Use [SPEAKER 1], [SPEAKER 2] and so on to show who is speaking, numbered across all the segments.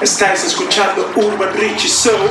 [SPEAKER 1] Estás escuchando Urban Rich Soul.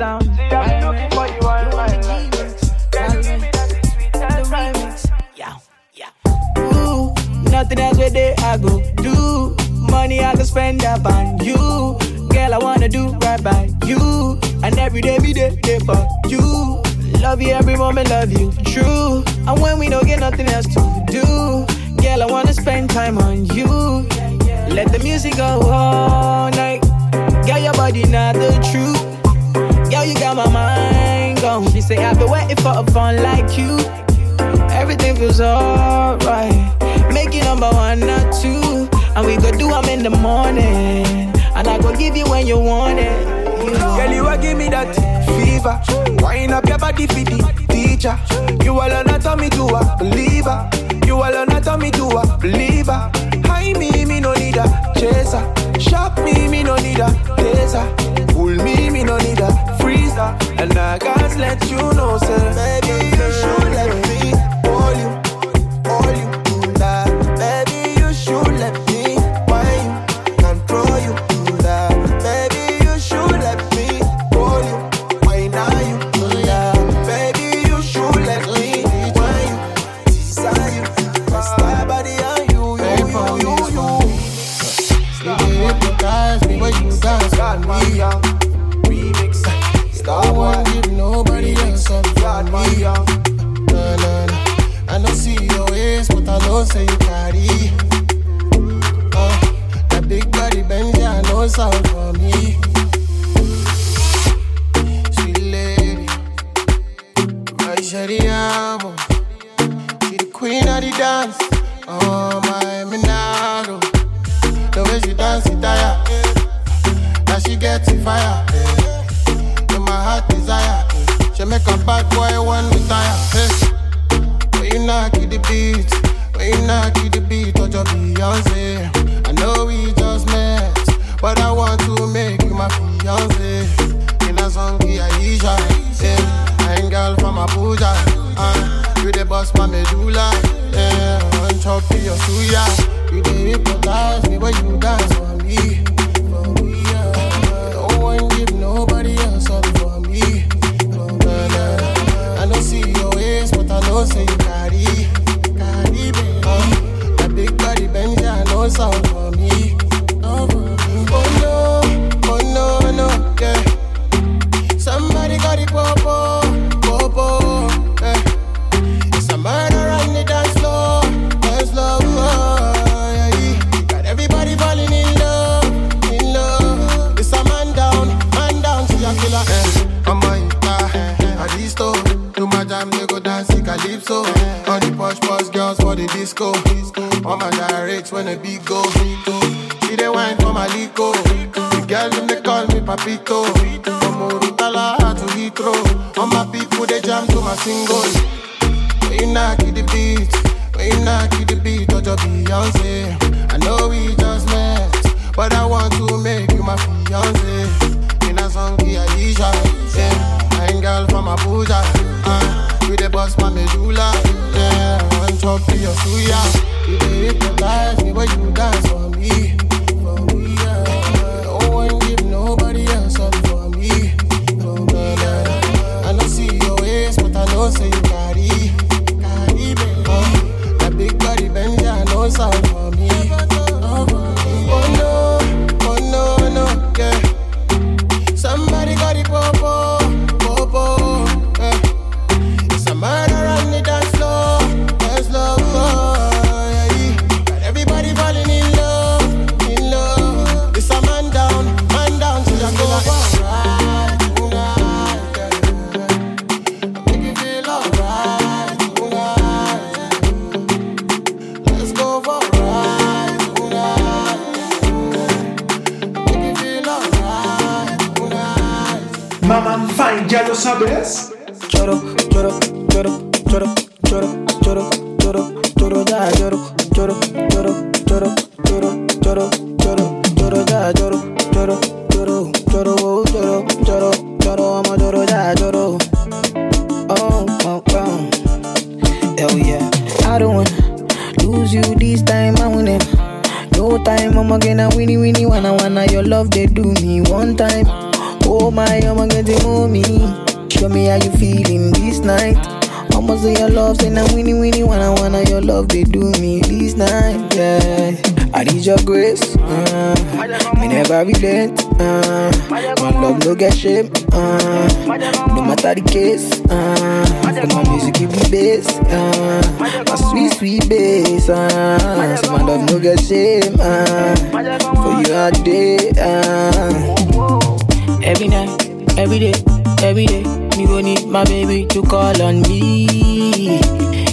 [SPEAKER 2] down. See, I'm looking for you all my life.
[SPEAKER 3] Nothing else with it I go do. Money I can spend up on you. Girl, I wanna do right by you. And every day be day, day for you. Love you every moment, love you true. And when we don't get nothing else to do, girl, I wanna spend time on you. Let the music go all night. Girl, your body not the truth. Girl, you got my mind gone. She say, I've been waiting for a fun like you. Everything feels alright. Make you number one, not two. And we go do them in the morning. And I go give you when you want it. You know.
[SPEAKER 4] Girl, you a give me that fever. Wind up your body for the teacher. You alone not tell me to a believer. You alone not tell me to a believer. High me, me no need a chaser. Shock me, me no need a taser. Pull me, me no need a freezer. And I gotta let you know, sir. Maybe you should let
[SPEAKER 5] know say you carry. Ah, uh, that big body Benz, I know sound for me. Sweet lady, my Shariamo. Oh. She the queen of the dance. Oh my Minaro, the way she dance it tire. Now she gets it fire. Yeah. My heart desire, she make a bad boy one retire. papito. From Urutala to Heathrow. All my people, they jam to my single. When you knock the beat, when you knock the beat, touch your Beyonce. I know we just met, but I want to make you my fiance. In a song, Aisha, yeah. My girl from Abuja, uh, with the boss, my medulla, yeah. One chop to your suya, you take your life, me when you dance for
[SPEAKER 3] você. I don't wanna lose you this time, I win it. No time, I'ma get a winnie winnie wanna wanna your love they do me one time. Oh my, I'ma get to know. Show me how you feeling this night. I'ma say your love, say now winnie winnie wanna wanna your love they do me this night. Yeah, I need your grace. Uh, me never relent. Uh, my love no get shame. Uh, no matter the case. Uh, my music give me bass. Uh, my sweet sweet bass. Uh, so my love no get shame. Uh, for you all day. Uh, Every night, every day, every day, me go need my baby to call on me,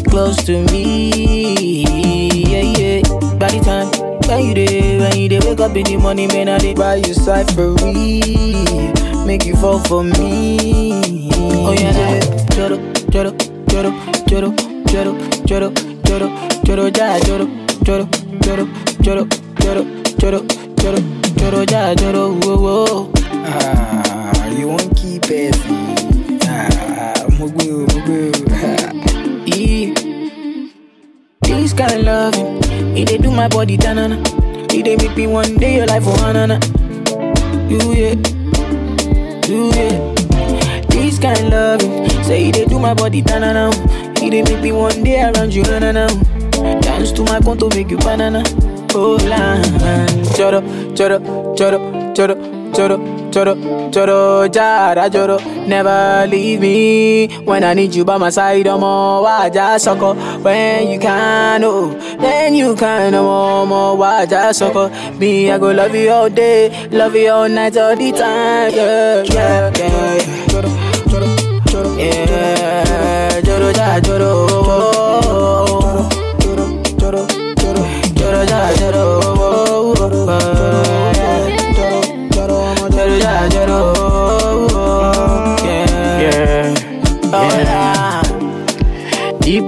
[SPEAKER 3] close to me, yeah yeah. By the time when you day, when you day, wake up in the morning, man, I dey buy you side for me, make you fall for me. Oh yeah, yeah. Choro, choro, choro, choro, choro, choro, choro, choro, ja, choro, choro, choro, choro, choro, choro, choro, choro, ja, choro, whoa, whoa. Ah, you won't keep it. Ah, mugu, mugu. This kind of loving, it dey do my body tanana. It dey make me one day your life for hanana. You yeah, you yeah. This kind of loving, say it dey do my body tanana. It dey make me one day around you hanana. Dance to my conto make you banana. Oh la, choro, choro, choro, choro, choro, choro, choro, jara, choro. Never leave me when I need you by my side. I'm all waja sucker. When you can, oh, then you can. I'm all more waja sucker. Me, I go love you all day, love you all night, all the time. Yeah, yeah, yeah.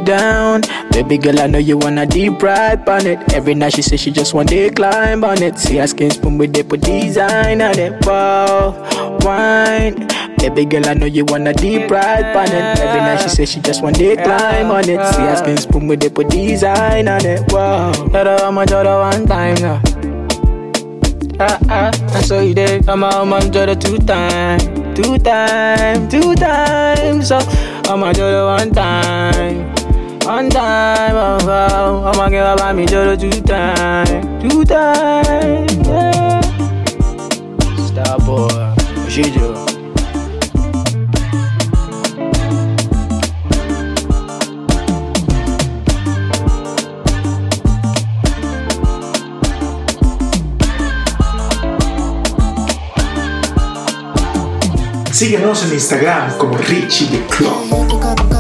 [SPEAKER 3] Down, baby girl, I know you wanna deep ride on it. Every night she says she just want to climb on it. See her skin spoon with they put design on it. Wow, wine. Baby girl, I know you wanna deep ride on it. Every night she says she just want to climb on it. See her skin spoon with they put design on it. Wow, Jada, I'ma one time now. Ah ah, and so you did. I'm a man, two time, two time, two times. So I'm a one time. One time, oh, oh, I'ma give up me jada two time, two time, yeah. Star boy, Shijo.
[SPEAKER 6] Síguenos en Instagram como Richie the Club.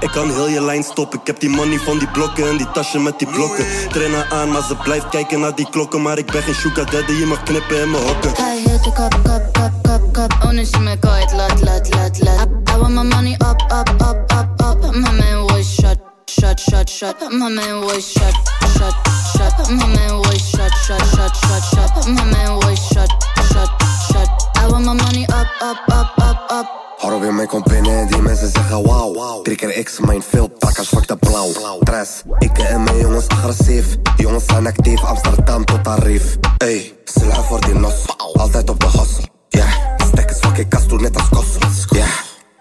[SPEAKER 7] Ik kan heel je lijn stoppen. Ik heb die money van die blokken en die tasje met die blokken. Trainen aan, maar ze blijft kijken naar die klokken. Maar ik ben geen sugar daddy, je mag knippen in mijn hokken.
[SPEAKER 6] I hit the cup, cup, cup, cup, cup. Oh, no, she make it lot, lot, lot, lot. I, want my money up, up, up, up, up. My man was shut, shut, shut, shut. My man was shut, shut, shut. My man was shut, shut, shut, shut, shut. My man was shut, shut, shut. I want my money up, up, up, up, up.
[SPEAKER 8] Hoor weer mij komt binnen en die mensen zeggen wauw. Drie keer X, mijn veel pakkers, fuck de blauw. Tres, ik en mijn jongens agressief. Jongens zijn actief, Amsterdam tot Tarief. Ey, sla voor die nos, altijd op de hustle. Ja, yeah. stek is fucking net als kossel. Ja. Yeah.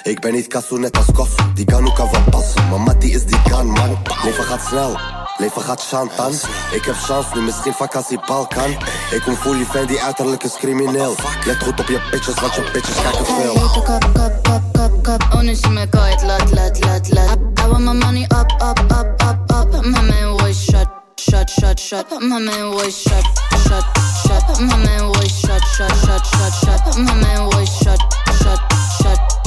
[SPEAKER 8] Ik ben niet kastoe net als kossel, die kan ook kan passen. Maar Mattie is die kan man, leven gaat snel. Leven gaat chantan. Ik heb chance nu, misschien vakantie Balkan. Ik kom fully fan, die uiterlijk is crimineel. Let goed op je bitches, want je bitches kijken veel.
[SPEAKER 6] Cup, cup, cup, cup, cup. Oh, make it lot, lot, lot, lot. I, want my money up, up, up, up, up. My man was shut, shut, shut, shut. My man was shut, shut, shut. My man was shut, shut, shut, shut, shut. My man was shut, shut.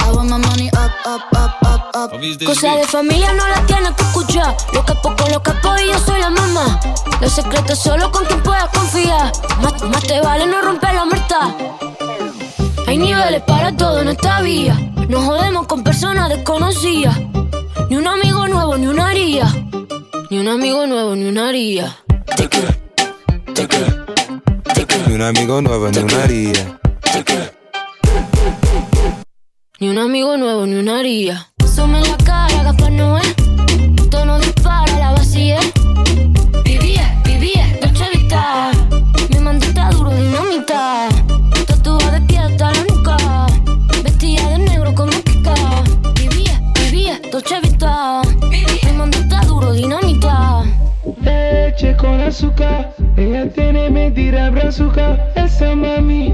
[SPEAKER 6] I want my money up, up, up, up, up.
[SPEAKER 9] Cosa de familia no la tienes que escuchar. Lo capo con los capos y yo soy la mamá. Los secretos solo con quien puedas confiar. Más, más te vale no romper la muerta. Hay niveles para todo en esta vía. No jodemos con personas desconocidas. Ni un amigo nuevo, ni una haría. Ni un amigo nuevo, ni una haría.
[SPEAKER 10] Ni un amigo nuevo, ni una haría.
[SPEAKER 9] Ni un amigo nuevo, ni una haría. Sume la cara, Gaspar Noé. Tono dispara, la vacía. Vivía, vivía, Dolce Vita. Mi mandita duro, dinamita. Tatuada de pie hasta la nuca. Vestida de negro como Kika. Vivía, vivía, Dolce Vita. Mi mandita duro, dinamita.
[SPEAKER 11] Leche con azúcar, ella tiene mentira brazuca. Esa mami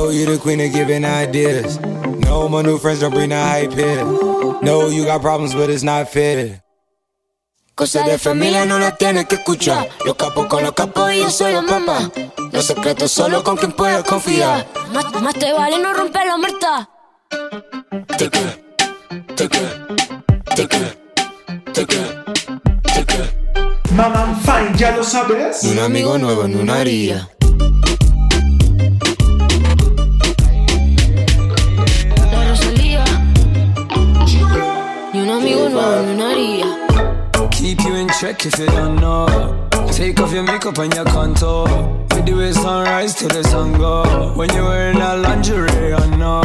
[SPEAKER 10] Know you the queen of giving ideas. No, my new friends don't bring the hype here. No, you got problems, but it's not fair.
[SPEAKER 9] Cosa de familia no la tienes que escuchar. Los capos con los capos y yo soy la mamá. Los secretos solo con quien puedas confiar. Más, más te vale no romper la muerta.
[SPEAKER 12] Mamá Fine, ya lo sabes.
[SPEAKER 10] Ni un amigo nuevo, ni una haría.
[SPEAKER 13] Check if you don't know. Take off your makeup and your contour. We do it sunrise till the sun go. When you're wearing that lingerie, I know.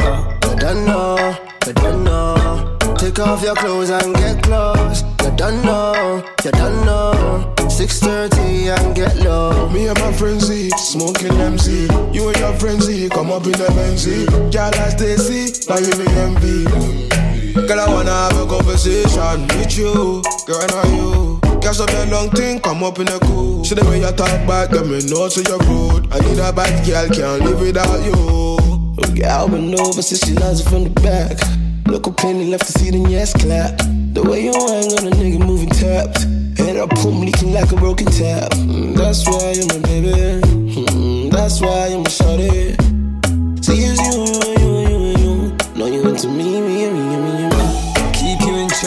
[SPEAKER 14] You don't know, you don't know. Take off your clothes and get close. You don't know, you don't know. 6:30 and get low.
[SPEAKER 15] Me and my friends Z, smoking MC. You and your friends Z, come up in the Benz. Girl, I stay see, now you me envy. Girl, I wanna have a conversation with you. Girl, I know you. Catch up the long thing, come up in the cool. See the way you talk back, let me know so you're rude. I need a bad girl, can't live without you.
[SPEAKER 11] Girl, been over since she loves from the back. Look up penny left to see the yes clap. The way you hang on a nigga moving tapped. Head up, pump leaking like a broken tap. Mm, that's why you're my baby. Mm, that's why you're my shorty. See, it's you,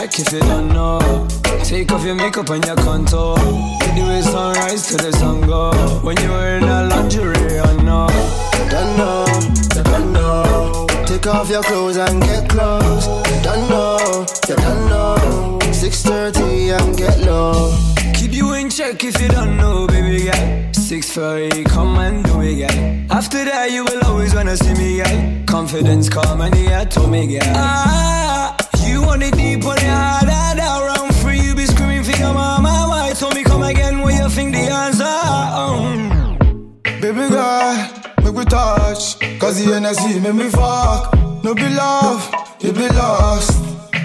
[SPEAKER 11] you
[SPEAKER 13] check if you don't know. Take off your makeup and your contour. We do it sunrise till the sun go. When you're wearing that lingerie, I know.
[SPEAKER 14] Don't know, you don't know. Take off your clothes and get close. Don't know, you don't know. 6:30 and get low.
[SPEAKER 13] Keep you in check if you don't know, baby girl. Six thirty, come and do it, girl. After that, you will always wanna see me, girl. Confidence come and yeah, told me, girl. Ah, on the deep, on the hard, hard
[SPEAKER 15] around
[SPEAKER 13] you be screaming for your mama. Why told me come again you think the answer? Um.
[SPEAKER 16] Baby girl,
[SPEAKER 15] make we touch, cause the energy make me fuck. No be love, it be lost.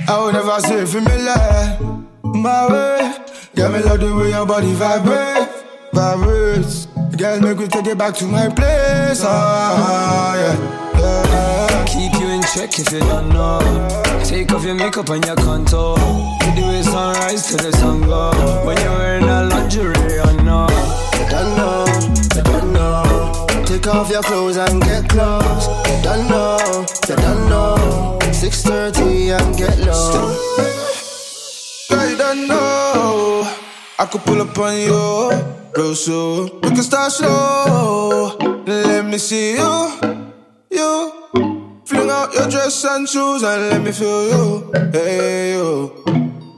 [SPEAKER 15] I will never say for me life. My way, girl, me love the way your body vibrate, vibrates. Girl, make we take it back to my place. Ah, yeah, yeah.
[SPEAKER 10] Keep you check if you don't know. Take off your makeup and your contour. Do it sunrise to the sun go. When you're wearing a lingerie, I know.
[SPEAKER 13] You don't know, you don't know. Take off your clothes and get close. You don't know, you don't know. 6:30 and get low.
[SPEAKER 15] Girl, you don't know. I could pull up on you, real soon. We can start slow. Let me see you, you. Fling out your dress and shoes and let me feel you. Hey, you.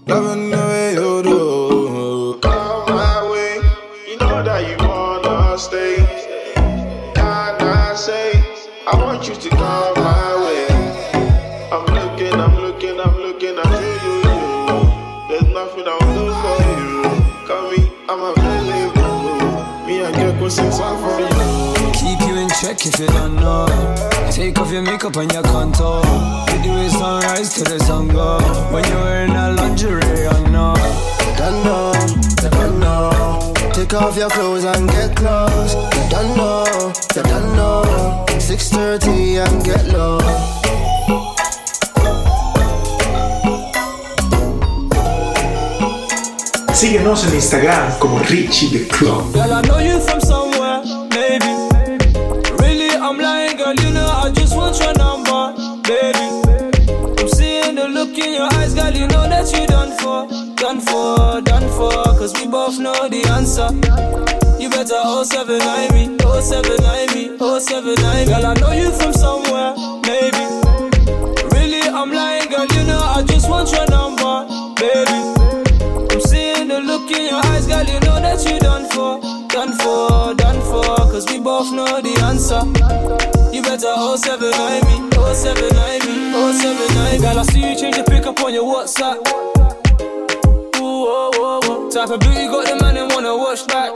[SPEAKER 15] Loving the way you do.
[SPEAKER 17] Come my way, you know that you wanna stay. Can I say, I want you to come my way. I'm looking, I'm looking, I'm looking at you. There's nothing I'll do for you. Come me, I'm available. Me and Gekko sing song for you.
[SPEAKER 10] Keep you in check if you don't know. Take off your makeup and your contour. You do it sunrise to the sun go. When you're wearing a lingerie, I know.
[SPEAKER 13] Don't know, you don't know. Take off your clothes and get close. You don't know, you don't know. 6:30 and get low.
[SPEAKER 12] Síguenos en Instagram como Richie the Club.
[SPEAKER 18] For. Cause we both know the answer. You better 079 me, 079 me, 079 me. Girl, I know you from somewhere, maybe. Really, I'm lying, girl. You know I just want your number, baby. I'm seeing the look in your eyes, girl. You know that you done for, done for, done for. Cause we both know the answer. You better 079 me, 079 me, 079. me. Girl, I see you change your pick up on your WhatsApp. Oh, oh, oh. Type of beauty got the man and wanna watch back.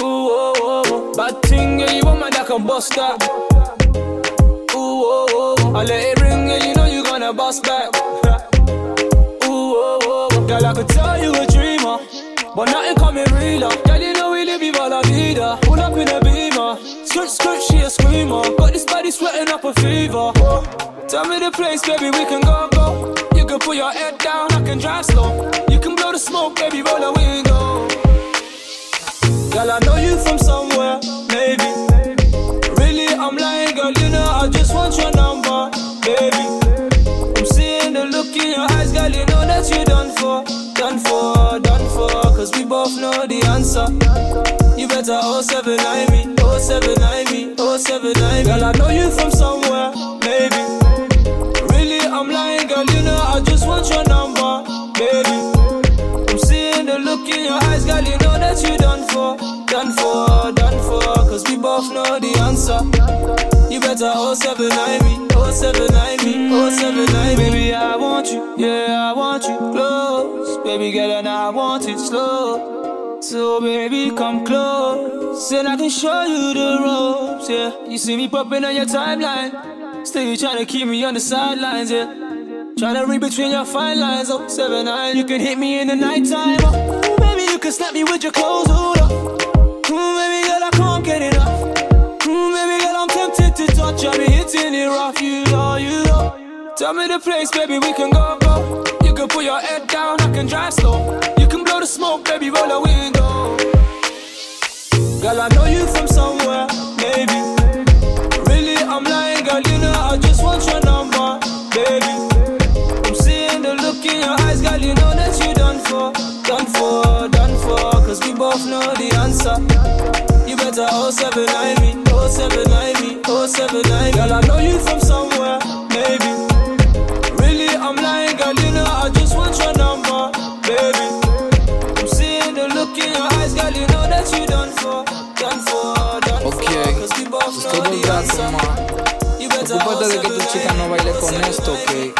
[SPEAKER 18] Ooh, oh, oh, oh. Bad thing, yeah, you want my that can bust that. Ooh, oh, oh, oh. I let it ring, yeah, you know you gonna bust back. Ooh, oh, oh, oh. Girl, I could tell you a dreamer, but nothing coming realer. Girl, you know we live la vida. Pull up in a beamer, skirt, she a screamer. Got this body sweating up a fever. Tell me the place, baby, we can go, go. You can put your head down, I can drive slow. You can blow the smoke, baby, roll the window. Girl, I know you from somewhere, maybe. Really, I'm lying, girl, you know I just want your number, baby. I'm seeing the look in your eyes, girl, you know that you're done for, done for, done for. Cause we both know the answer. You better 079 me, 079 me, 079 Girl, I know you from somewhere, maybe. Really, I'm lying, girl, you know I just want your number, baby. I'm seeing the look in your eyes, girl, you know that you done for, done for, done for. Cause we both know the answer. You better 079 me, 079 me, 079 me. Baby, I want you, yeah, I want you close. Baby girl, and I want it slow. So baby, come close, and I can show you the ropes, yeah. You see me popping on your timeline, still you trying to keep me on the sidelines, yeah. Trying to read between your fine lines, oh, seven nine. You can hit me in the nighttime, oh. Ooh, baby, you can slap me with your clothes, hold up. Ooh, baby girl, I can't get enough. Ooh, baby girl, I'm tempted to touch. I be hitting it rough, you know, you know. Tell me the place, baby, we can go, go. You can put your head down, I can drive slow. You smoke, baby, roll the window. Girl, I know you from somewhere, maybe. Really, I'm lying, girl, you know I just want your number, baby. I'm seeing the look in your eyes, girl, you know that you done for, done for, done for. Cause we both know the answer. You better 079 me, 079 me, 079 me. Girl, I know you
[SPEAKER 19] con esto, ok.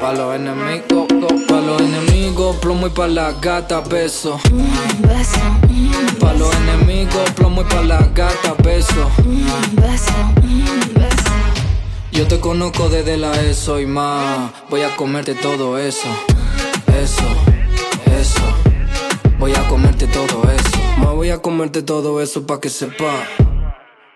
[SPEAKER 19] Pa, los enemigos, pa los enemigos, plomo y pa la gata, beso. Pa los enemigos, plomo y pa la gata, beso. Yo te conozco desde la ESO y más. Voy a comerte todo eso. Eso, eso. Voy a comerte todo eso. Voy a comerte todo eso pa' que sepa.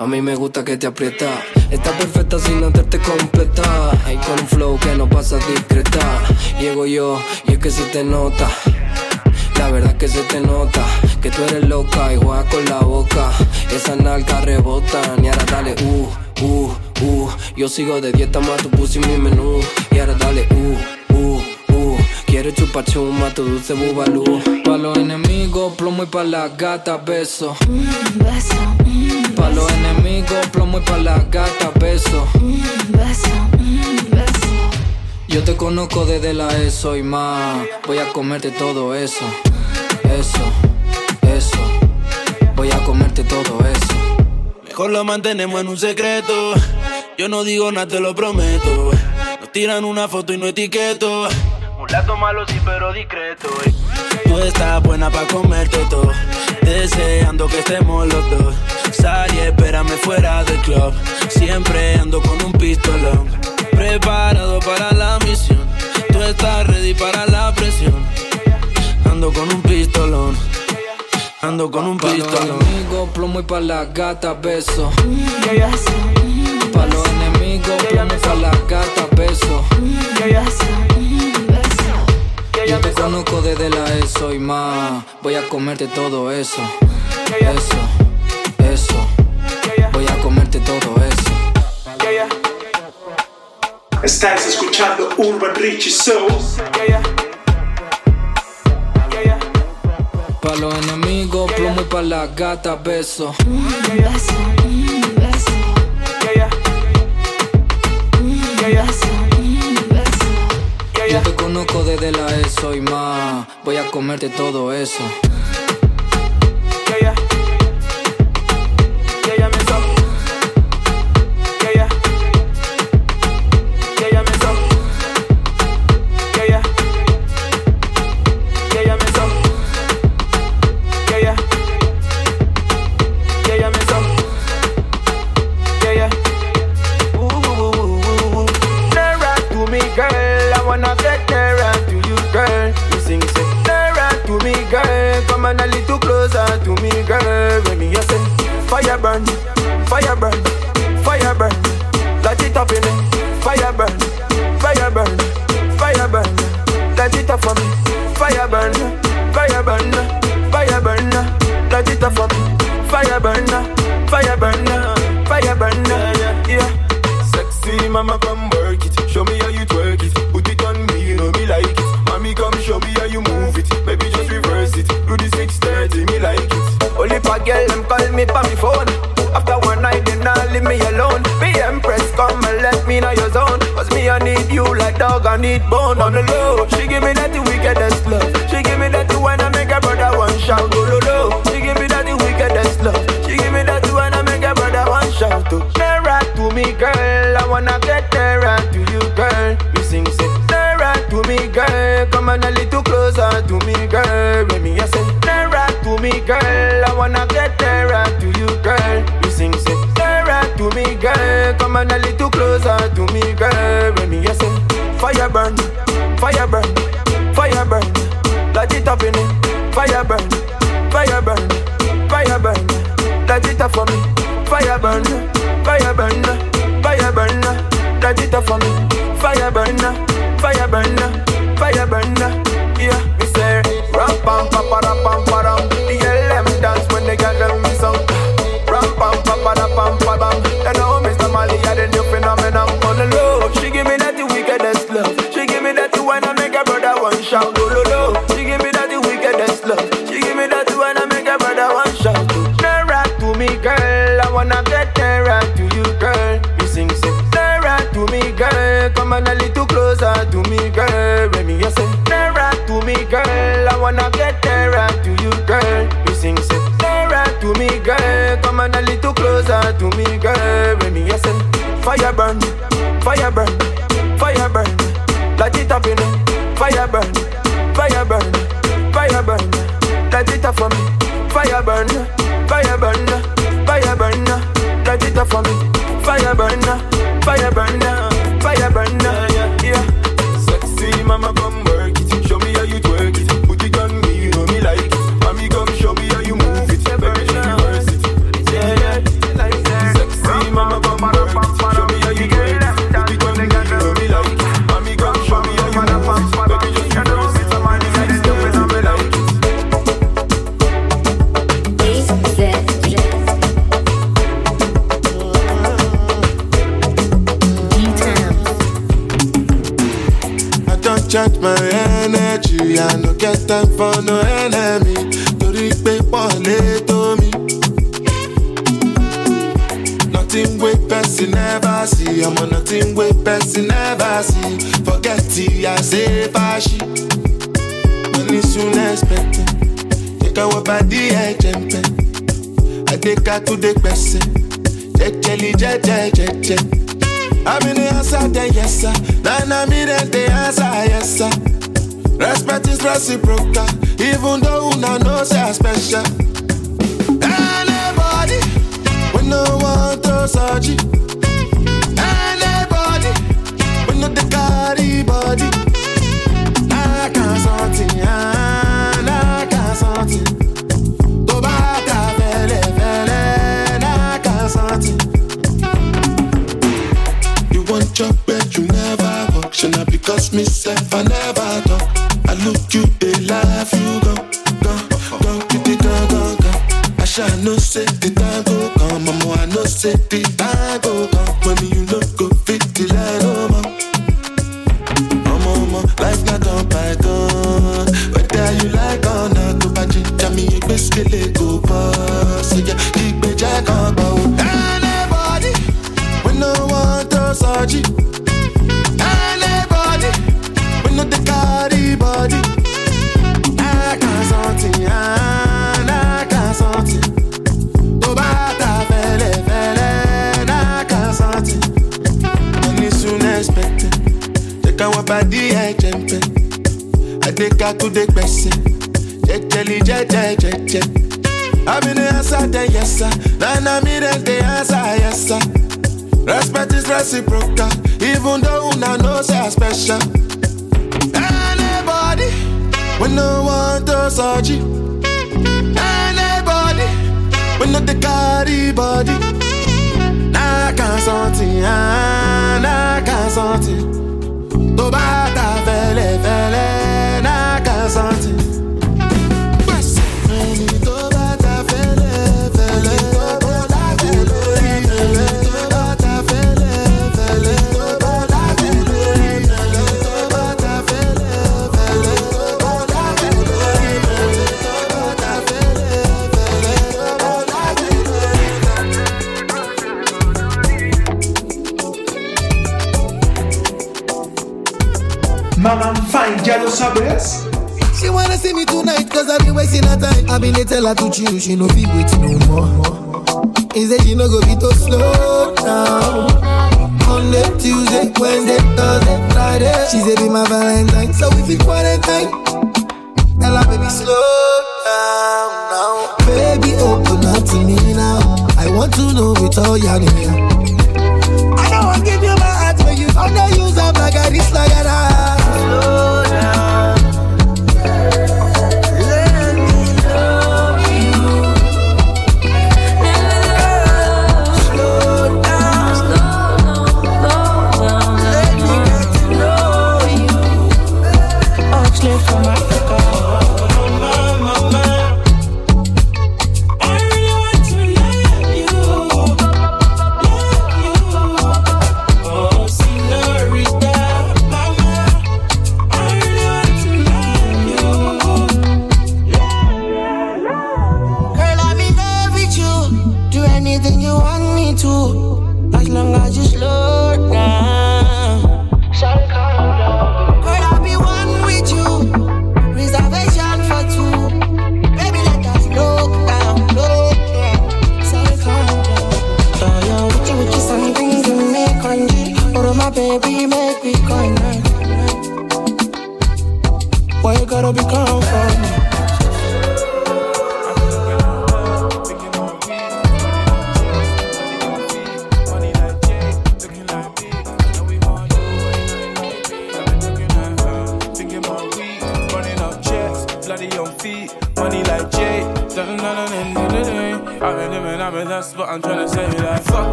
[SPEAKER 19] A mí me gusta que te aprieta. Está perfecta sin hacerte completa. Y con un flow que no pasa discreta. Llego yo y es que se te nota. La verdad que se te nota que tú eres loca y juegas con la boca. Esa nalga rebota y ahora dale uh, uh, uh. Yo sigo de dieta más tu pussy mi menú. Y ahora dale uh, uh, Quiero chupar chuma, tu dulce bubalú. Pa' los enemigos, plomo y pa' las gatas, beso. Pa' los enemigos, plomo y pa' las gatas, beso. Yo te conozco desde la ESO y más. Voy a comerte todo eso. Eso, eso. Voy a comerte todo eso.
[SPEAKER 20] Mejor lo mantenemos en un secreto. Yo no digo nada, te lo prometo. Nos tiran una foto y no etiqueto. Un lato malo sí, pero discreto. eh. Tú estás buena pa' comerte todo. Deseando que estemos los dos. Sal y espérame fuera del club. Siempre ando con un pistolón. Preparado para la misión. Tú estás ready para la presión. Ando con un pistolón. Ando con un
[SPEAKER 19] Pa' los
[SPEAKER 20] pistolón.
[SPEAKER 19] enemigos, plomo y pa' las gatas, beso. Pa' los enemigos, plomo y pa' las gatas, beso. Yo te conozco desde la ESO y más. Voy a comerte todo eso. Eso, eso. Voy a comerte todo eso.
[SPEAKER 12] Estás escuchando Urban Richie Show.
[SPEAKER 19] Pa' los enemigos, plomo y pa' las gatas, beso. Yo te conozco desde la ESO y más. Voy a comerte todo eso.
[SPEAKER 20] Come a little closer to me, girl. When me you say, fire burn, fire burn, fire burn. Light it up in it. Fire burn, fire burn, fire burn. Light it up for me. Fire burn, fire burn, fire burn. Light it up for me. Fire burn, fire burn, me pa me phone. After one night, they not leave me alone. Be empress, come and let me know your zone. Cause me, I need you like dog, I need bone on the low. She give me that the wickedest love. She give me that the when I make a brother one shout. Go low, low. She give me that the wickedest love. She give me that the when I make a brother one shout. Oh. To nearer to me, girl. I wanna get nearer to you, girl. You sing, say, nearer to me, girl. Come on a little closer to me, girl. When me, I say, nearer to me, girl. Come on a little closer to me, girl. When me, I say, fire burn, fire burn, fire burn. Light it up in it. Fire burn, fire burn, fire burn. Light it up for me. Fire burn, fire burn, fire burn. Light it up for me. Fire burn, fire burn, fire burn. Yeah, to me, girl. When me you say,
[SPEAKER 21] fire burn,
[SPEAKER 5] Nothing wey person never see. I'm on a nothing wey person never see. Forget it, I say fashi. Money soon expected. Take our body ẹ jẹ̀mpẹ̀. Adéka tó dé gbẹ̀sẹ̀. Jẹ́jẹ́lì jẹ́jẹ́ jẹ́jẹ́. I'm in the answer, yes sir. Then I'm in the answer, yes sir. Respect is reciprocal, even though una know say I special. No want to search. Anybody, we no the carry body. I can't something, I can't something. To bata fele fele, I can't something. You want your bed, you never walk. Should not because myself, I never talk. I look you, they laugh, you go, go, go, you go, go, go. I shall no say the time go mama, I know say the time go come. When you look go fit the light, oh, mama. Mama, mama, life not on python. Whether you like or not, to jami, basically go pass. To the gbese. Jejeli, jeje, jeje. In the answer, then yes sir. Then I'm in the answer, yes sir. Respect is reciprocal, even though una know say I special. Anybody, we no want to search it. Anybody, we no the carry body. Nah, can't something, bata fele fele,
[SPEAKER 12] lo sabes.
[SPEAKER 22] See me tonight cause I been wasting her time. I been dey tell her to chill, she no be wait no more. He say she no go be to slow down. Monday, Tuesday, Wednesday, Thursday, Friday. She say be my Valentine, so we fit quarantine. Tell her baby slow down now. Baby open up to me now. I want to know it all, yeah, yeah. I don't want give you my heart, but you underuse up like a this, like a that.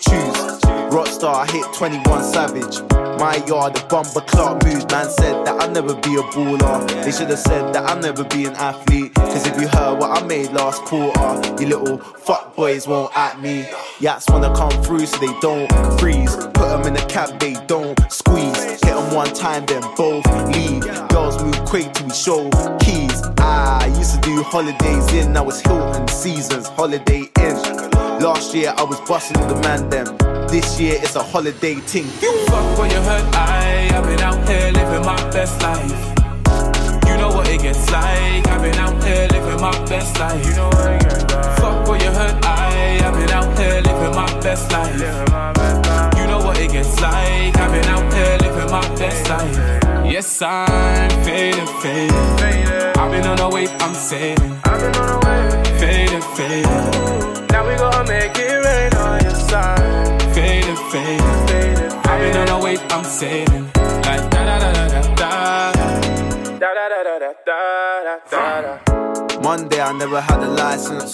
[SPEAKER 21] Choose. Rockstar, I hit 21 Savage. My yard, the bumper clock mood. Man said that I'll never be a baller. They should have said that I'll never be an athlete. Cause if you heard what I made last quarter, you little fuck boys won't at me. Yats wanna come through so they don't freeze. Put them in the cab, they don't squeeze. Hit them one time, then both leave. Girls move quick till we show keys. Ah, I used to do holidays in, now it's Hilton seasons, holiday in. Last year I was busting the man them. This year it's a holiday ting.
[SPEAKER 18] Fuck what you heard, I, I've been out here living my best life. You know what it gets like, I've been out here living my best life. You know what it gets like. Fuck what you heard, I, I've been out here living my best life. You know what it gets like, I've been out here living my best life. Yes, I'm faded, faded. I've been on the wave, I'm sailing. I've been on the wave. Faded, faded. Now we gonna make it rain on your side. Faded, faded, faded. I've been on the wave, I'm sailing. Like da da da da da da. Da da da da da da da da.
[SPEAKER 21] Monday I never had a license.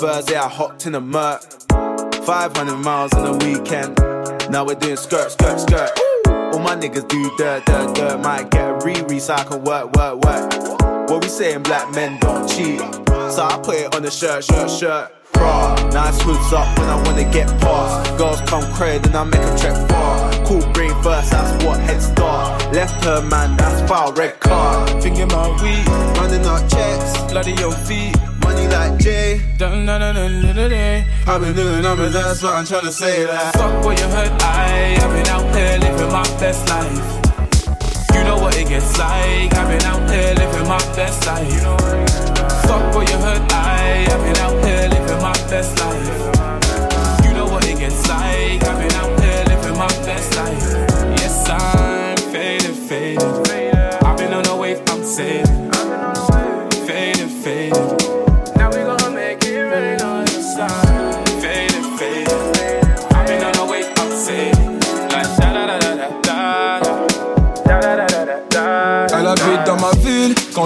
[SPEAKER 21] Thursday I hopped in a Merc. 500 miles on the weekend. Now we're doing skirt, skirt, skirt. All my niggas do dirt, dirt, dirt. Might get a re so I work, work, work. What we saying, black men don't cheat. So I put it on the shirt, shirt, shirt. Bra, nice hoods up when I wanna get past. Girls come crazy, then I make them trek far. Cool brain first, that's what head start. Left her man, that's foul, red card.
[SPEAKER 18] Thinking my weed,
[SPEAKER 21] running out checks.
[SPEAKER 18] bloody on feet.
[SPEAKER 21] Money like Jay.
[SPEAKER 18] Dun, dun, dun, dun, dun, dun.
[SPEAKER 21] I've been doing numbers, that's what I'm trying to say. Like.
[SPEAKER 18] Fuck what you heard, I, I've been out here living my best life. It gets like, I've been out here living my best life. Fuck what you heard, I've been out here living my best life. You know what it gets like, I've been out here living my best life. Yes, I'm faded, faded. I've been on the wave, I'm sailing.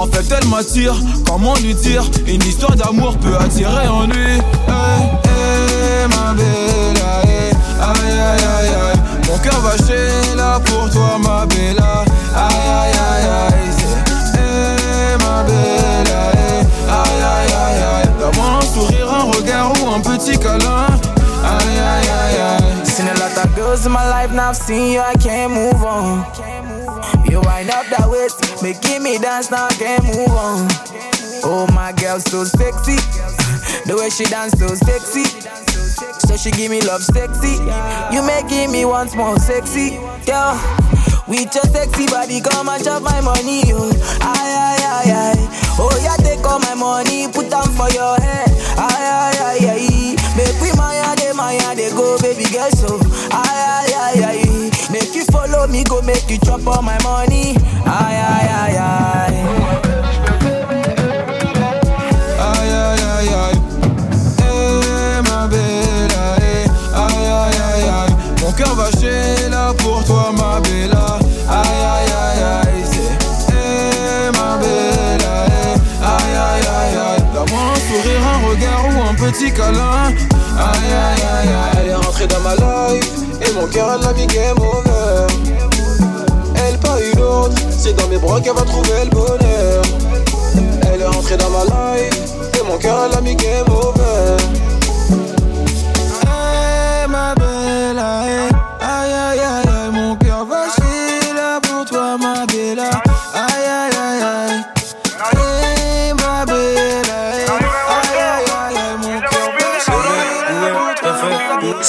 [SPEAKER 13] En fait, elle m'attire, comment lui dire Une histoire d'amour peut attirer en lui. Hey, hey, ma belle, hey, aïe, aïe, aïe, aïe. Mon cœur va chez là pour toi, ma belle. Aïe, aïe, aïe, aïe. Hey, ma belle, hey, aïe, aïe, aïe, aïe. Donne-moi un sourire, un regard ou un petit câlin. Aïe, aïe, aïe, aïe.
[SPEAKER 1] Seen a lot of girls in my life, now I've seen you, I can't move on. You wind up that waist, making me dance, now can't move on. Oh, my girl, so sexy. The way she dance, so sexy. So she give me love, sexy. You making me once more sexy, girl. With your sexy body, come and chop my money, oh. Aye, aye, aye, aye. Oh, yeah, take all my money, put them for your head. Aye, aye, aye, aye. Make we maya, de maya, de go, baby girl, so. Aye, aye, aye, aye. Me, go make you chop all my money.
[SPEAKER 13] Aïe aïe aïe aïe Mon cœur va chez là pour toi ma belle Aïe aïe aïe aïe C'est Eh ma belle aïe Aïe aïe aïe ou un petit câlin. Aïe aïe aïe aïe
[SPEAKER 16] Elle est rentrée
[SPEAKER 23] entrée dans ma life et mon cœur l'a mis game over. Elle pas une autre, c'est dans mes bras qu'elle va trouver le bonheur. Elle est entrée dans ma life et mon cœur l'a mis game over.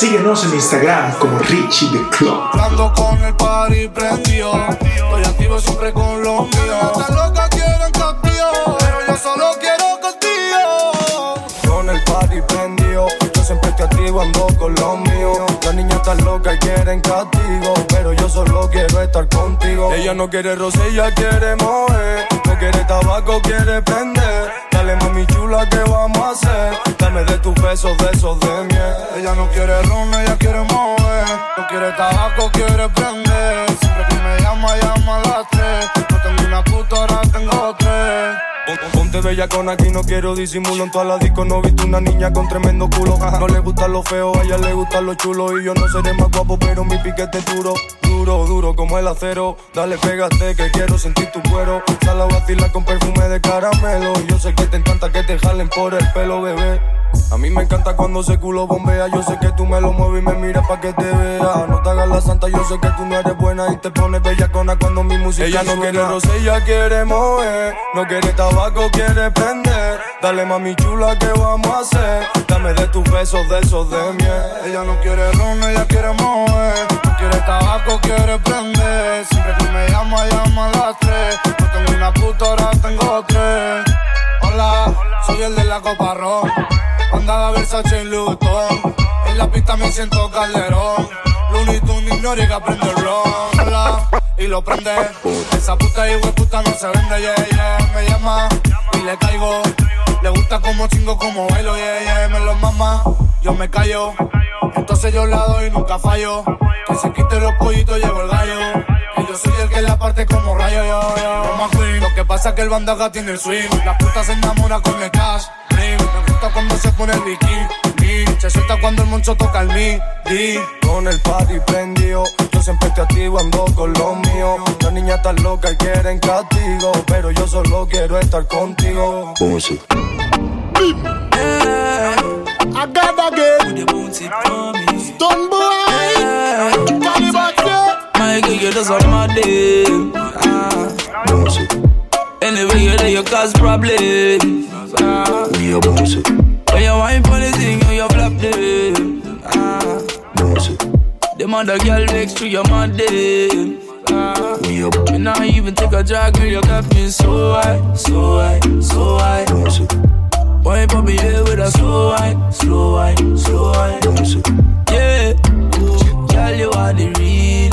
[SPEAKER 12] Síguenos en Instagram como Richie the Club.
[SPEAKER 24] Ando con el party. Estoy activo siempre con los míos. Estas locas quieren contigo, pero yo solo quiero contigo.
[SPEAKER 23] Con el party prendido, yo siempre estoy activo, ando con los míos. Las niñas están locas y quieren castigo, pero yo solo quiero estar contigo. Ella no quiere roce, ella quiere mover. No quiere tabaco, quiere prender. Dale mami chula, ¿qué vamos a hacer? Dame de tus besos, de esos de miel.
[SPEAKER 24] Ella no quiere ron, ella quiere mover. No quiere tabaco, quiere prender. Siempre que me llama, llama a las tres. No tengo una puta, ahora tengo tres.
[SPEAKER 23] Pon- Ponte bella con aquí, no quiero disimulo. En toda la disco no he visto una niña con tremendo culo. No le gustan los feos, a ella le gustan los chulos Y yo no seré más guapo, pero mi piquete es duro Duro, duro como el acero. Dale, pégate que quiero sentir tu cuero. Sal a vacilar con perfume de caramelo. Yo sé que te encanta que te jalen por el pelo, bebé a mí me encanta cuando ese culo bombea. Yo sé que tú me lo mueves y me miras pa' que te vea. No te hagas la santa, yo sé que tú no eres buena y te pones bellacona cuando mi música Ella no quiere roce, ella quiere mover. No quiere tabaco, quiere prender. Dale mami chula, ¿qué vamos a hacer? Dame de tus besos, de esos de miel.
[SPEAKER 24] Ella no quiere ron, ella quiere mover. No quiere tabaco, quiere prender. Siempre que me llama, llama a las tres. No tengo una puta, ahora tengo tres. Hola, soy el de la copa ron. Andaba Versace y Vuitton. En la pista me siento calderón. Looney Tunes ignore que aprende el ron. Y lo prende. Esa puta y puta no se vende, yeah, yeah. Me llama y le caigo. Le gusta como chingo, como bailo, yeah, yeah. Me lo mama, yo me callo. Entonces yo la doy y nunca fallo. Que se quite los pollitos, llevo el gallo. Yo soy el que la parte como rayo, yo, yo. Roma Queen. Lo que pasa es que el bandaga tiene el swing. La puta se enamora con el cash. ring. Me gusta cuando se pone el bikini. Se suelta cuando el moncho toca el midi.
[SPEAKER 23] Con el party prendido, yo siempre estoy activo, ando con los míos. Las niñas están locas y quieren castigo, pero yo solo quiero estar contigo.
[SPEAKER 5] I got again. Stun boy. Caliban
[SPEAKER 18] My girl, you just on my day. Ah. Anyway, you're there, you cause problem. Ah. When you wine for the thing, you, you flap them. Ah. Them other girl next to your man them. Ah. You not even take a drag, girl, you got me so high, so high, so high. Wine for me here with a slow wine, slow wine, slow wine. Yeah, girl, you are the realest.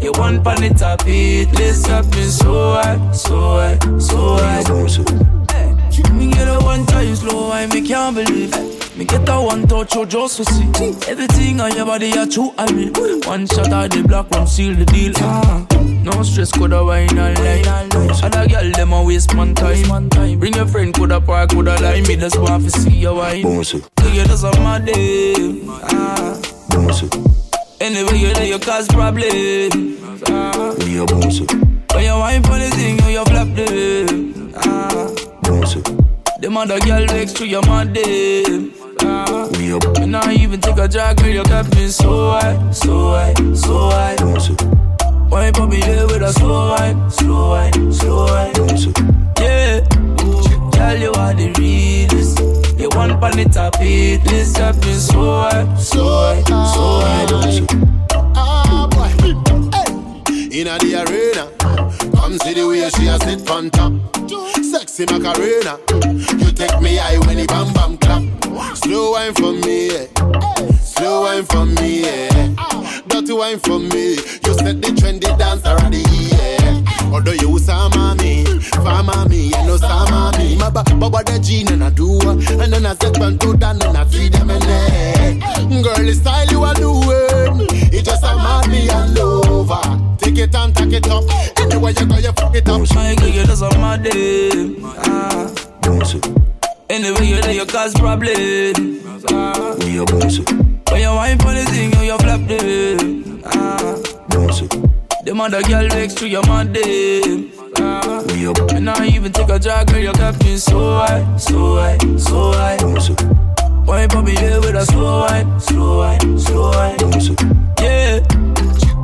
[SPEAKER 18] You want pan the top it, let's got me so high, so high, so high. Me get a one time slow wine, me can't believe. It. Me get a one touch, you just to see. Everything on your body, you true, I mean One shot of the black one, seal the deal. Ah. No stress, coulda wine all night Other girl, them a waste man time. Bring your friend, coulda park, coulda lie. Me just want to see your wine. You get us on my day ah. Anyway, you there, you cause problem ah. When you wine for the thing, you, you flap them ah. Them other girl next to your man them ah. You not even take a drag, girl, you got me so high, so high, so high. Wine for me there with a slow wine, slow wine, slow wine Yeah, ooh, girl, you are the realest Want pan it top it, this got me so high, so high, so high
[SPEAKER 5] Ah, boy. Hey. Inna the arena, come see the way she a sit on top. Sexy Macarena, you take me high when the bam bam clap. Slow wine for me, yeah. slow wine for me, yeah. dirty wine for me. You set the trendy dance already, yeah. Although you sama me, fama me, you know sama me. My ba baba the gene and I do, and then I set one to down and I feed them in there. Girl, the style you are doing, it just a mad me all over. Take it and take it up, anywhere you go, you fuck it up.
[SPEAKER 18] My girl, you just on my day. Ah. Anyway, you there, you cause problem. Ah. When
[SPEAKER 19] When you wine for the thing, you, you flap them. Ah. The mother girl next to your mother. Ah. And not even take a drag, girl, you got me so high, so high, so high. Wine for me here with a slow wine, slow wine, slow wine. Yeah.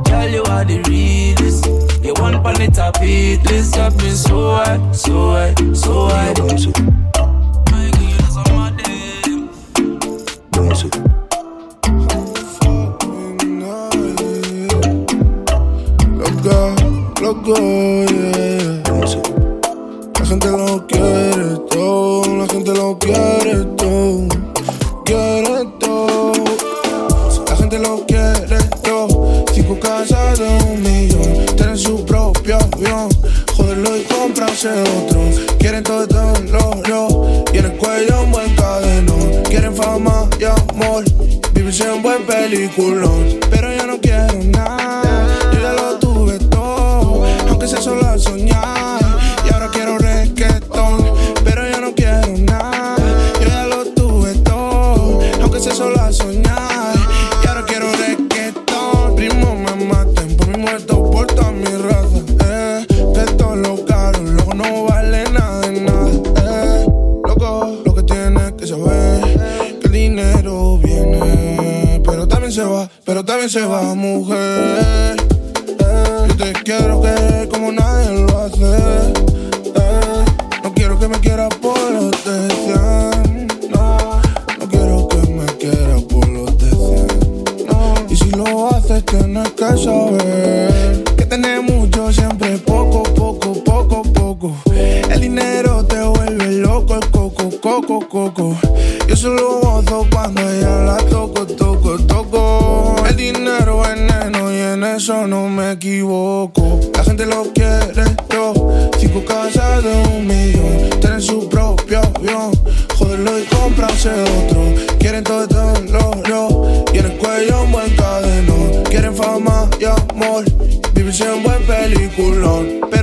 [SPEAKER 19] Tell you are the realest. You want pan the top it, list got me so high, so high, so high.
[SPEAKER 15] Loco, loco, yeah. La gente lo quiere todo, la gente lo quiere todo, quiere todo. La gente lo quiere todo. Cinco casas de un millón, tienen su propio avión. Joderlo y comprarse otro. Quieren todo, lo, lo. Y en el cuello un buen cadenón. Quieren fama y amor. Vivirse un buen peliculón. Pero yo no se va, mujer. Yo te quiero querer todo. Cinco casas de un millón. Tienen su propio avión. Joderlo y comprarse otro. Quieren todo, todo, lo, lo. Y en el cuello un buen cadenón. Quieren fama y amor. Vivirse un buen peliculón.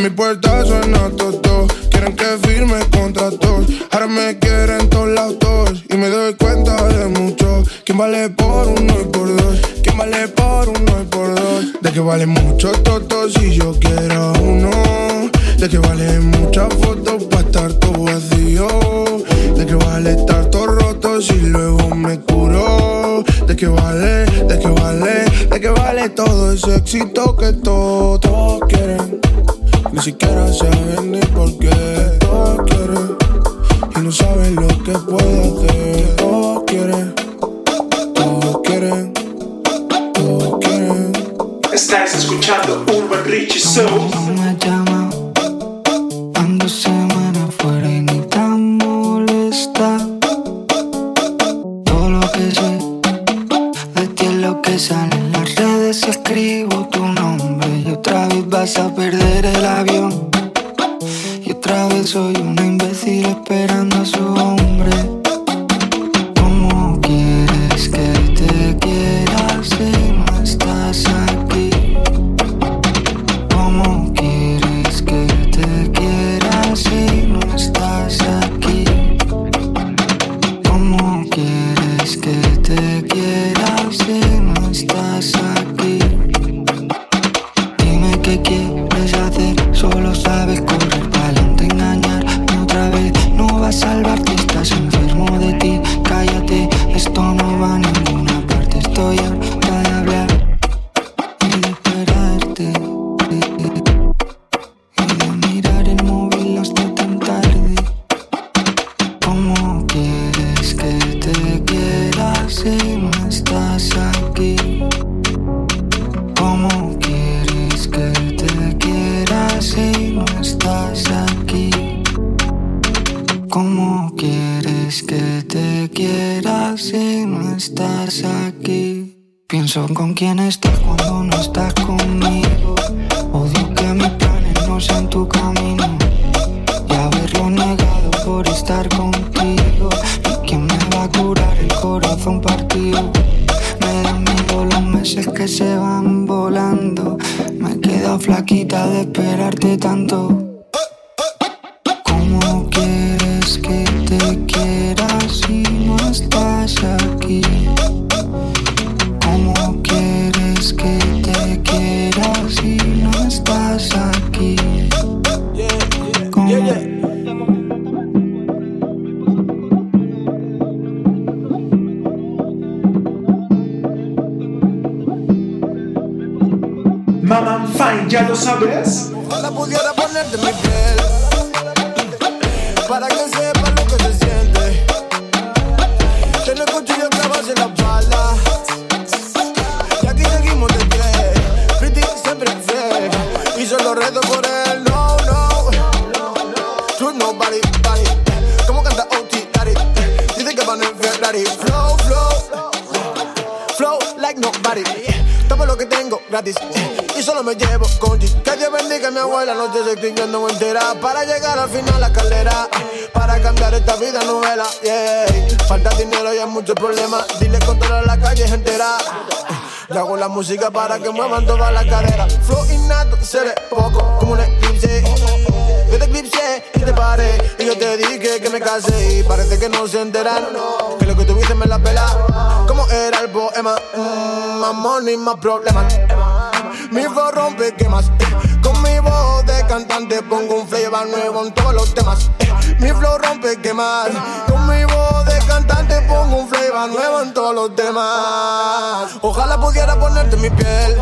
[SPEAKER 15] En mi puerta suena todo. Quieren que firme contratos. Ahora me quieren todos lados todos. Y me doy cuenta de mucho. ¿Quién vale por uno y por dos? ¿Quién vale por uno y por dos? De que vale mucho todo si yo quiero uno. De que vale muchas fotos para estar todo vacío. De que vale estar todo roto si luego me curo. De que vale, de que vale, de que vale todo ese éxito que todos,
[SPEAKER 25] imbécil esperando a su hombre sabes?
[SPEAKER 5] Ojalá pudiera ponerte en Para llegar al final la escalera, para cambiar esta vida novela. Yeah. Falta dinero y hay muchos problemas. Dile controlar la calle entera. Yo hago la música para que muevan toda la cadera. Flow innato, se ve poco, como un eclipse. Yo te eclipsé y te paré. Y yo te dije que me casé. Y parece que no se enteraron. Que lo que tuviste me la pela. Como era el poema. Mm, más money, más problemas. Mi voz rompe quemas. eh. Cantante pongo un flavor nuevo en todos los temas. Mi flow rompe quemas. Con mi voz de cantante pongo un flavor nuevo en todos los temas. Ojalá pudiera ponerte mi piel.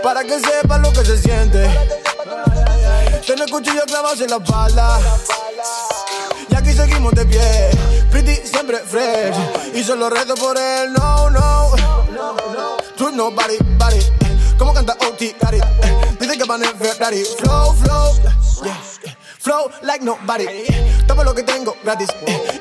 [SPEAKER 5] Para que sepas lo que se siente. Tener cuchillos clavados en la espalda. Y aquí seguimos de pie. Pretty siempre fresh. Y solo reto por él, no, no. True nobody, body. Como canta OT, got it. Dice que van en Ferrari. Flow, flow. yeah. Flow like nobody. Tomo lo que tengo gratis.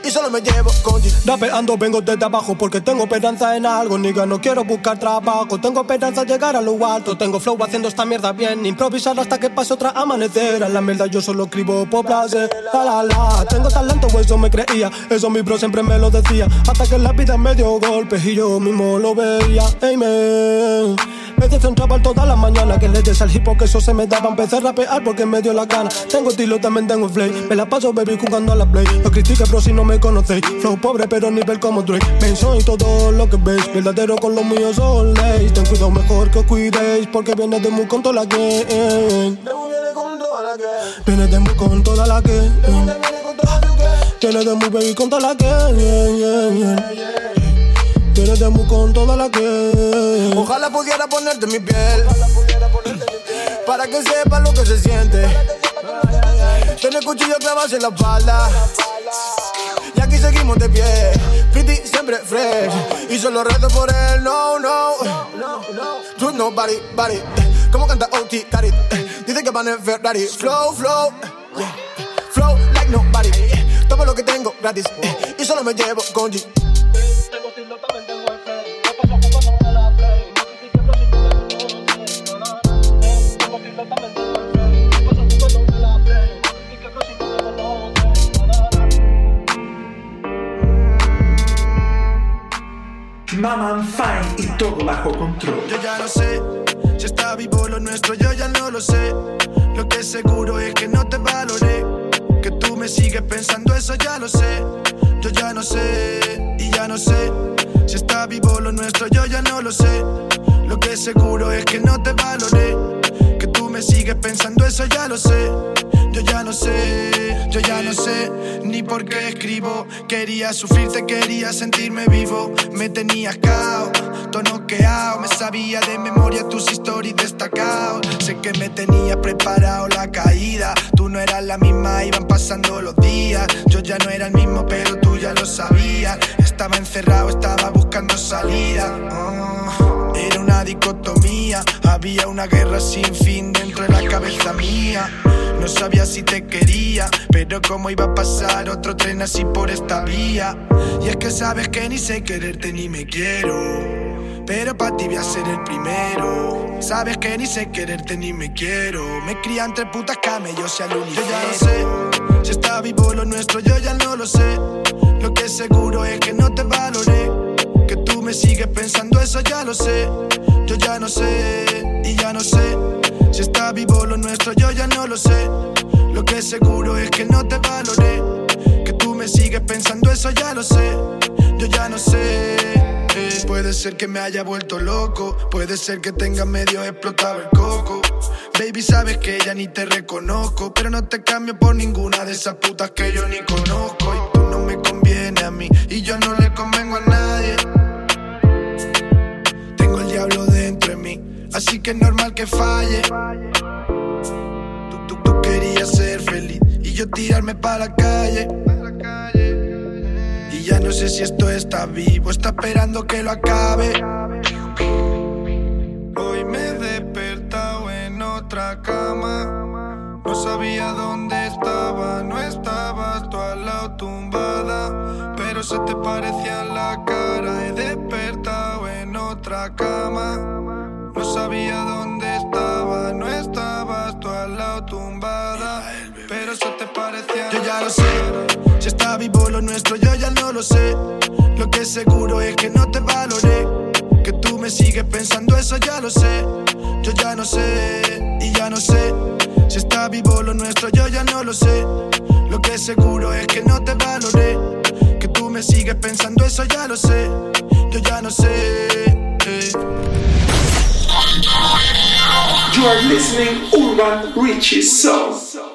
[SPEAKER 5] Y solo me llevo con G.
[SPEAKER 26] Rapeando vengo desde abajo porque tengo esperanza en algo, nigga. No quiero buscar trabajo, tengo esperanza de llegar a lo alto. Tengo flow haciendo esta mierda bien, improvisar hasta que pase otra amanecer. A la mierda yo solo escribo por placer. La la la, tengo talento, eso me creía. Eso mi bro siempre me lo decía. Hasta que la vida me dio golpes y yo mismo lo veía. Amen. Me descentraba toda la mañana que le des al hip que eso se me daba. Empecé a rapear porque me dio la gana. Tengo estilo, también tengo flay. Me la paso, baby, jugando a la play. No critiques, bro, si no me conocéis. Flow pobre, pero nivel como Drake. Men, soy todo lo que veis. Verdadero con los míos son leyes. Ten cuidado, mejor que os cuidéis. Porque viene de muy con toda la que. Viene de muy con toda la que. Viene de muy baby con toda la que. Viene de muy con toda la que.
[SPEAKER 5] Ojalá pudiera ponerte en mi piel. Para que sepas lo que se siente. Tener cuchillo clavados en la espalda. Y aquí seguimos de pie. Pretty siempre fresh. Y solo reto por él, no, no. True nobody, body. Como canta OT. Dice que van en Ferrari. Flow, flow. Flow like nobody. Tomo lo que tengo gratis. Y solo me llevo con G.
[SPEAKER 12] Maman
[SPEAKER 27] sigues pensando, eso ya lo sé. Yo ya no sé, y ya no sé. Si está vivo lo nuestro, yo ya no lo sé. Lo que seguro es que no te valoré. Que tú me sigues pensando, eso ya lo sé. Ya no sé, yo ya no sé ni por qué escribo. Quería sufrirte, quería sentirme vivo. Me tenías cao, todo noqueado. Me sabía de memoria tus stories destacados. Sé que me tenías preparado la caída. Tú no eras la misma, iban pasando los días. Yo ya no era el mismo, pero tú ya lo sabías. Estaba encerrado, estaba buscando salida. Oh, era una dicotomía, había una guerra sin fin dentro de la cabeza mía. No sabía si te quería, pero cómo iba a pasar otro tren así por esta vía. Y es que sabes que ni sé quererte ni me quiero. Pero para ti voy a ser el primero. Sabes que ni sé quererte ni me quiero. Me cría entre putas camellos y al Yo ya no sé si está vivo lo nuestro, yo ya no lo sé. Lo que seguro es que no te valoré. Que tú me sigues pensando, eso ya lo sé. Yo ya no sé y ya no sé si está vivo lo nuestro, yo ya no lo sé. Lo que seguro es que no te valoré. Que tú me sigues pensando, eso ya lo sé. Yo ya no sé. Puede ser que me haya vuelto loco. Puede ser que tenga medio explotado el coco. Baby, sabes que ya ni te reconozco. Pero no te cambio por ninguna de esas putas que yo ni conozco. Y tú no me conviene a mí. Y yo no le convengo Así que es normal que falle. Tú, tú, tú querías ser feliz. Y yo tirarme para la calle. Y ya no sé si esto está vivo, está esperando que lo acabe. Hoy me he despertado en otra cama. No sabía dónde estaba, no estabas tú al lado tumbada. Pero se te parecía la cara. He despertado en otra cama. No sabía dónde estaba, no estabas tú al lado tumbada. Pero se te parecía. Yo ya lo sé. Si está vivo lo nuestro, yo ya no lo sé. Lo que seguro es que no te valoré. Que tú me sigues pensando, eso ya lo sé. Yo ya no sé y ya no sé. Si está vivo lo nuestro, yo ya no lo sé. Lo que seguro es que no te valoré. Que tú me sigues pensando, eso ya lo sé. Yo ya no sé. eh.
[SPEAKER 12] You are listening Urban Ricci Show.